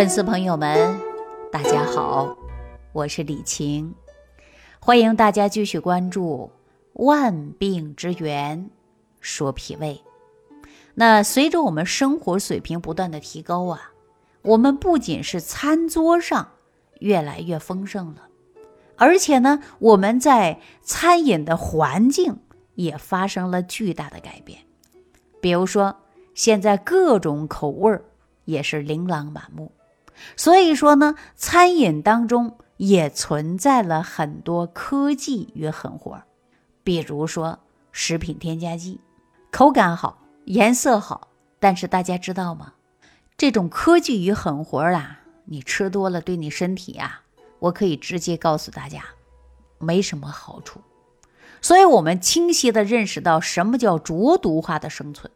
粉丝朋友们，大家好，我是李晴，欢迎大家继续关注《万病之源说脾胃》。那随着我们生活水平不断的提高啊，我们不仅是餐桌上越来越丰盛了，而且呢，我们在餐饮的环境也发生了巨大的改变。比如说，现在各种口味儿也是琳琅满目，所以说呢，餐饮当中也存在了很多科技与狠活，比如说食品添加剂，口感好，颜色好，但是大家知道吗？这种科技与狠活啊，你吃多了对你身体呀，我可以直接告诉大家，没什么好处。所以，我们清晰地认识到什么叫浊毒化的生存。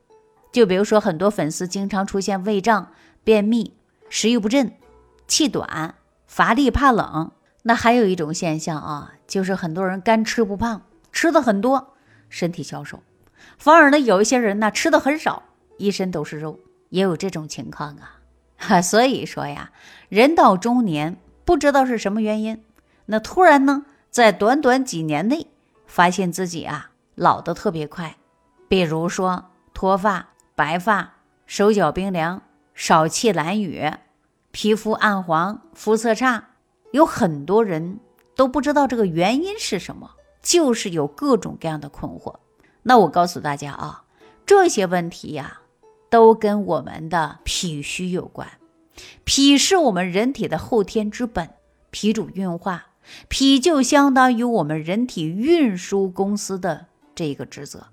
就比如说，很多粉丝经常出现胃胀、便秘、食欲不振、气短、乏力、怕冷。那还有一种现象啊，就是很多人干吃不胖，吃的很多，身体消瘦；反而呢，有一些人呢，吃的很少，一身都是肉，也有这种情况啊。哈，所以说呀，人到中年，不知道是什么原因，那突然呢，在短短几年内。发现自己啊老得特别快，比如说脱发、白发、手脚冰凉、少气懒语、皮肤暗黄、肤色差，有很多人都不知道这个原因是什么，就是有各种各样的困惑。那我告诉大家啊，这些问题呀，都跟我们的脾虚有关。脾是我们人体的后天之本，脾主运化。脾就相当于我们人体运输公司的这个职责。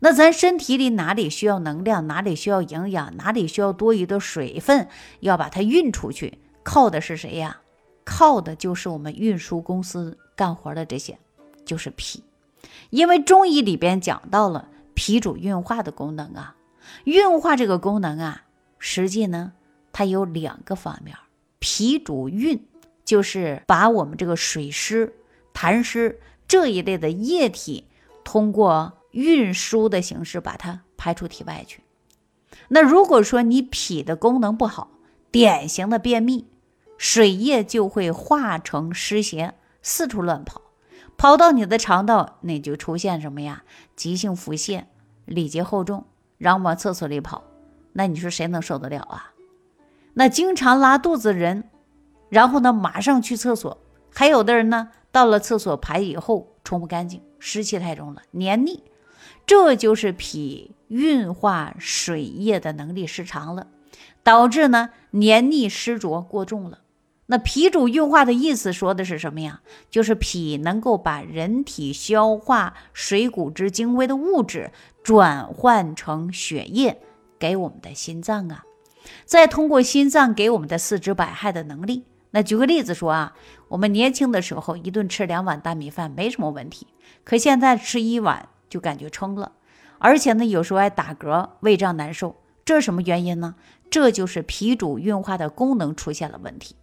那咱身体里哪里需要能量，哪里需要营养，哪里需要多余的水分，要把它运出去，靠的是谁呀？靠的就是我们运输公司干活的这些，就是脾。因为中医里边讲到了脾主运化的功能啊，运化这个功能啊，实际呢它有两个方面，脾主运。就是把我们这个水湿、痰湿这一类的液体，通过运输的形式把它排出体外去。那如果说你脾的功能不好，典型的便秘，水液就会化成湿邪，四处乱跑，跑到你的肠道，那就出现什么呀？急性腹泻、里结厚重，然后往厕所里跑。那你说谁能受得了啊？那经常拉肚子人。然后呢，马上去厕所。还有的人呢，到了厕所排以后冲不干净，湿气太重了，黏腻，这就是脾运化水液的能力失常了，导致呢黏腻湿浊过重了。那脾主运化的意思说的是什么呀？就是脾能够把人体消化水谷之精微的物质转换成血液，给我们的心脏啊，再通过心脏给我们的四肢百骸的能力。那举个例子说啊，我们年轻的时候一顿吃两碗大米饭没什么问题，可现在吃一碗就感觉撑了，而且呢有时候还打嗝、胃胀难受，这是什么原因呢？这就是脾主运化的功能出现了问题。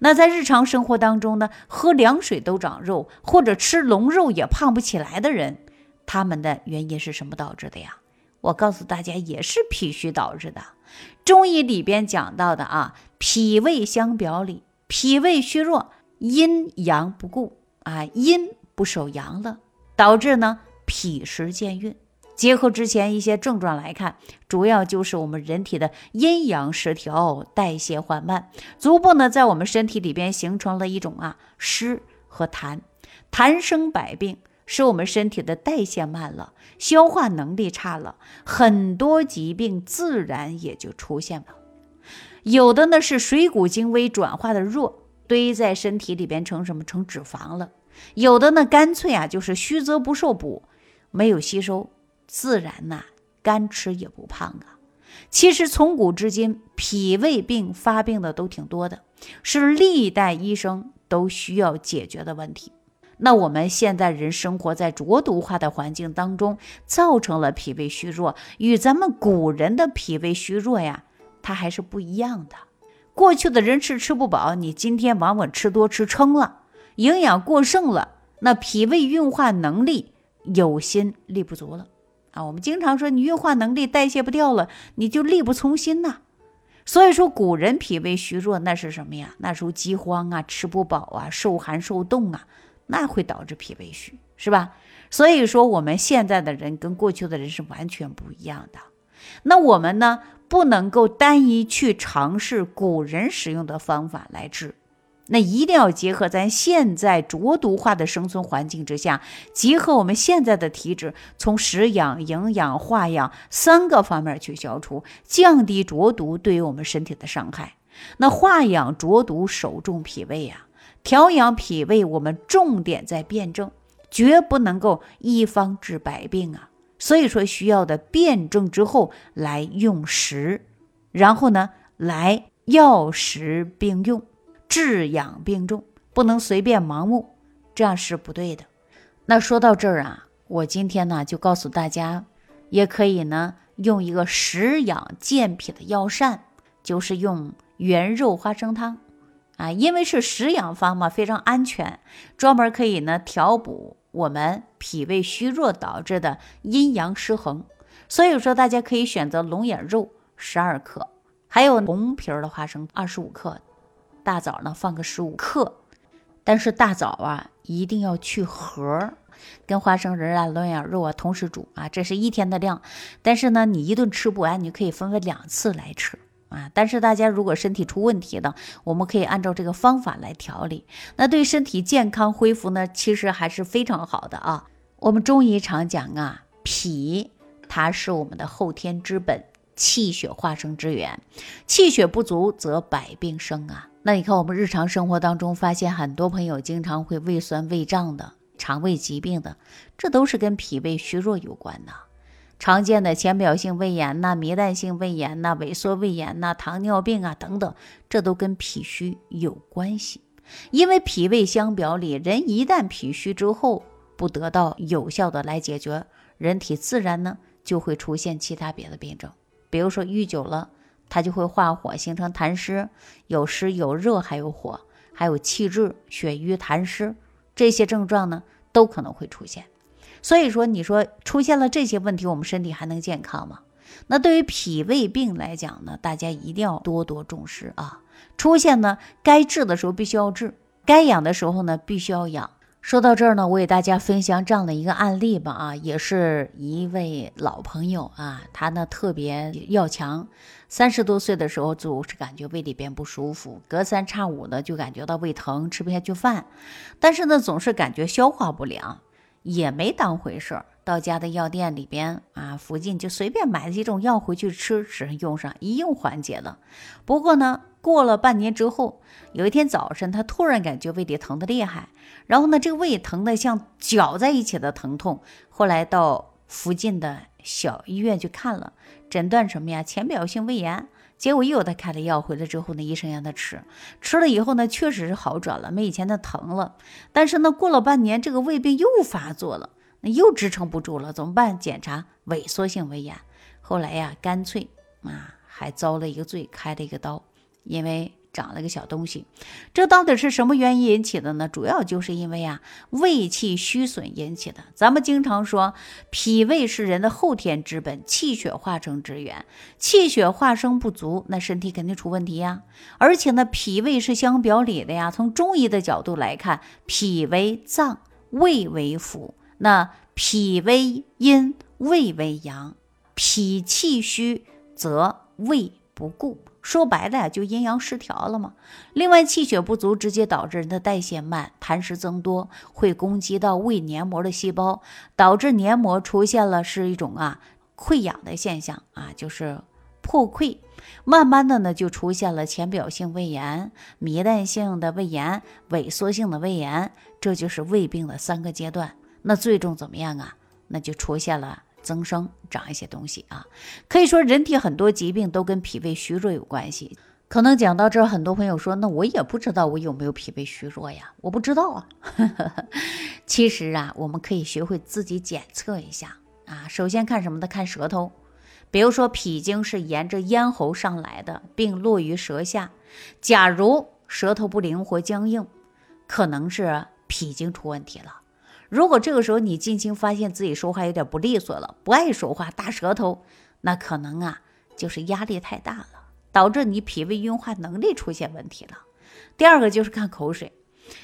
那在日常生活当中呢，喝凉水都长肉，或者吃龙肉也胖不起来的人，他们的原因是什么导致的呀？我告诉大家，也是脾虚导致的。中医里边讲到的啊，脾胃相表里。脾胃虚弱，阴阳不固啊，阴不守阳了，导致呢脾湿健运。结合之前一些症状来看，主要就是我们人体的阴阳失调，代谢缓慢，逐步呢在我们身体里边形成了一种啊湿和痰，痰生百病，使我们身体的代谢慢了，消化能力差了，很多疾病自然也就出现了。有的呢是水谷精微转化的弱，堆在身体里边成什么成脂肪了；有的呢干脆啊就是虚则不受补，没有吸收，自然呐干吃也不胖啊。其实从古至今，脾胃病发病的都挺多的，是历代医生都需要解决的问题。那我们现在人生活在浊毒化的环境当中，造成了脾胃虚弱，与咱们古人的脾胃虚弱呀。它还是不一样的。过去的人吃吃不饱，你今天往往吃多吃撑了，营养过剩了，那脾胃运化能力有心力不足了啊。我们经常说，你运化能力代谢不掉了，你就力不从心呐。所以说，古人脾胃虚弱，那是什么呀？那时候饥荒啊，吃不饱啊，受寒受冻啊，那会导致脾胃虚，是吧？所以说，我们现在的人跟过去的人是完全不一样的。那我们呢，不能够单一去尝试古人使用的方法来治。那一定要结合咱现在浊毒化的生存环境之下，结合我们现在的体质，从食养、营养、化养三个方面去消除，降低浊毒对于我们身体的伤害。那化养浊毒，首重脾胃呀；调养脾胃，我们重点在辩证，绝不能够一方治百病啊。所以说，需要的辩证之后来用食，然后呢，来药食并用。治养并重，不能随便盲目，这样是不对的。那说到这儿啊，我今天呢就告诉大家，也可以呢用一个食养健脾的药膳，就是用圆肉花生汤啊，因为是食养方嘛，非常安全，专门可以呢调补我们脾胃虚弱导致的阴阳失衡。所以说，大家可以选择龙眼肉十二克，还有红皮儿的花生二十五克。大枣呢放个十五克，但是大枣啊一定要去核，跟花生仁啊、龙眼肉啊同时煮啊，这是一天的量。但是呢，你一顿吃不完，你可以分为两次来吃啊。但是大家如果身体出问题的，我们可以按照这个方法来调理，那对身体健康恢复呢，其实还是非常好的啊。我们中医常讲啊，脾它是我们的后天之本，气血化生之源，气血不足则百病生啊。那你看，我们日常生活当中发现很多朋友经常会胃酸、胃胀的，肠胃疾病的，这都是跟脾胃虚弱有关的。常见的浅表性胃炎呐、糜烂性胃炎呐、萎缩胃炎呐、糖尿病啊等等，这都跟脾虚有关系。因为脾胃相表里，人一旦脾虚之后，不得到有效的来解决，人体自然呢就会出现其他别的病症，比如说郁久了。它就会化火，形成痰湿，有湿有热，还有火，还有气滞、血瘀、痰湿这些症状呢，都可能会出现。所以说，你说出现了这些问题，我们身体还能健康吗？那对于脾胃病来讲呢，大家一定要多多重视啊！出现呢，该治的时候必须要治，该养的时候呢，必须要养。说到这儿呢，我给大家分享这样的一个案例吧啊，也是一位老朋友啊，他呢特别要强，三十多岁的时候总是感觉胃里边不舒服，隔三差五的就感觉到胃疼，吃不下去饭，但是呢总是感觉消化不良，也没当回事儿。到家的药店里边啊，附近就随便买几种药回去吃，只用上一用缓解了。不过呢，过了半年之后，有一天早晨，他突然感觉胃里疼得厉害，然后呢，这个胃疼得像绞在一起的疼痛。后来到附近的小医院去看了，诊断什么呀？浅表性胃炎。结果又给他开了药，回来之后呢，医生让他吃，吃了以后呢，确实是好转了，没以前的疼了。但是呢，过了半年，这个胃病又发作了。那又支撑不住了，怎么办？检查萎缩性胃炎。后来呀，干脆啊，还遭了一个罪，开了一个刀，因为长了个小东西。这到底是什么原因引起的呢？主要就是因为啊，胃气虚损引起的。咱们经常说，脾胃是人的后天之本，气血化生之源。气血化生不足，那身体肯定出问题呀。而且呢，脾胃是相表里的呀。从中医的角度来看，脾为脏，胃为腑。那脾为阴，胃为阳，脾气虚则胃不固，说白了呀，就阴阳失调了嘛。另外，气血不足直接导致人的代谢慢，痰湿增多，会攻击到胃黏膜的细胞，导致黏膜出现了是一种啊溃疡的现象啊，就是破溃，慢慢的呢就出现了浅表性胃炎、糜烂性的胃炎、萎缩性的胃炎，这就是胃病的三个阶段。那最终怎么样啊？那就出现了增生，长一些东西啊。可以说，人体很多疾病都跟脾胃虚弱有关系。可能讲到这儿，很多朋友说：“那我也不知道我有没有脾胃虚弱呀？”我不知道啊。其实啊，我们可以学会自己检测一下啊。首先看什么呢？看舌头。比如说，脾经是沿着咽喉上来的，并落于舌下。假如舌头不灵活、僵硬，可能是脾经出问题了。如果这个时候你近期发现自己说话有点不利索了，不爱说话，大舌头，那可能啊就是压力太大了，导致你脾胃运化能力出现问题了。第二个就是看口水，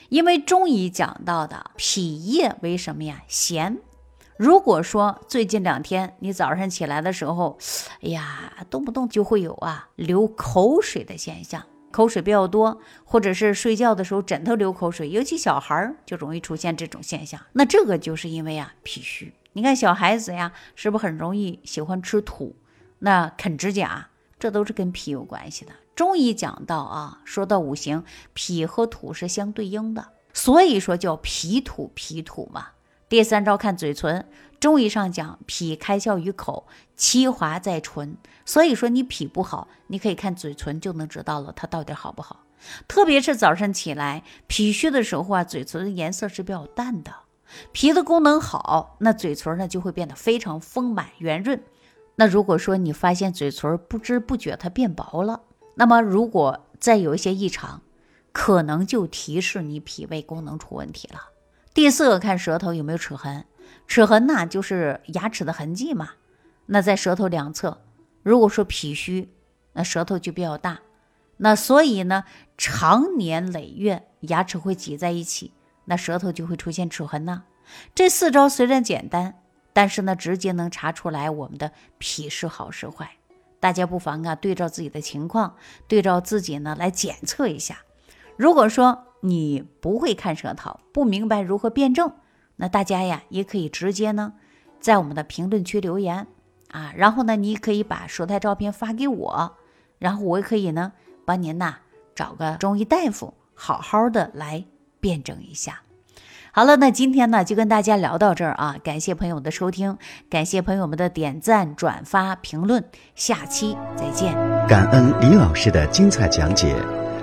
因为中医讲到的脾液为什么呀？咸。如果说最近两天你早上起来的时候，哎呀，动不动就会有啊流口水的现象，口水比较多，或者是睡觉的时候枕头流口水，尤其小孩儿就容易出现这种现象。那这个就是因为啊脾虚。你看小孩子呀，是不是很容易喜欢吃土？那啃指甲，这都是跟脾有关系的。中医讲到啊，说到五行，脾和土是相对应的，所以说叫脾土脾土嘛。第三招看嘴唇，中医上讲脾开窍于口，其华在唇，所以说你脾不好，你可以看嘴唇就能知道了，它到底好不好。特别是早上起来脾虚的时候啊，嘴唇的颜色是比较淡的。脾的功能好，那嘴唇呢就会变得非常丰满圆润。那如果说你发现嘴唇不知不觉它变薄了，那么如果再有一些异常，可能就提示你脾胃功能出问题了。第四个看舌头有没有齿痕，齿痕呢就是牙齿的痕迹嘛。那在舌头两侧，如果说脾虚，那舌头就比较大，那所以呢，长年累月牙齿会挤在一起，那舌头就会出现齿痕呢。这四招虽然简单，但是呢，直接能查出来我们的脾是好是坏。大家不妨啊，对照自己的情况，对照自己呢来检测一下。如果说，你不会看舌头，不明白如何辩证，那大家呀也可以直接呢，在我们的评论区留言啊，然后呢，你可以把舌苔照片发给我，然后我也可以呢帮您呐找个中医大夫，好好的来辩证一下。好了，那今天呢就跟大家聊到这儿啊，感谢朋友们的收听，感谢朋友们的点赞、转发、评论，下期再见。感恩李老师的精彩讲解。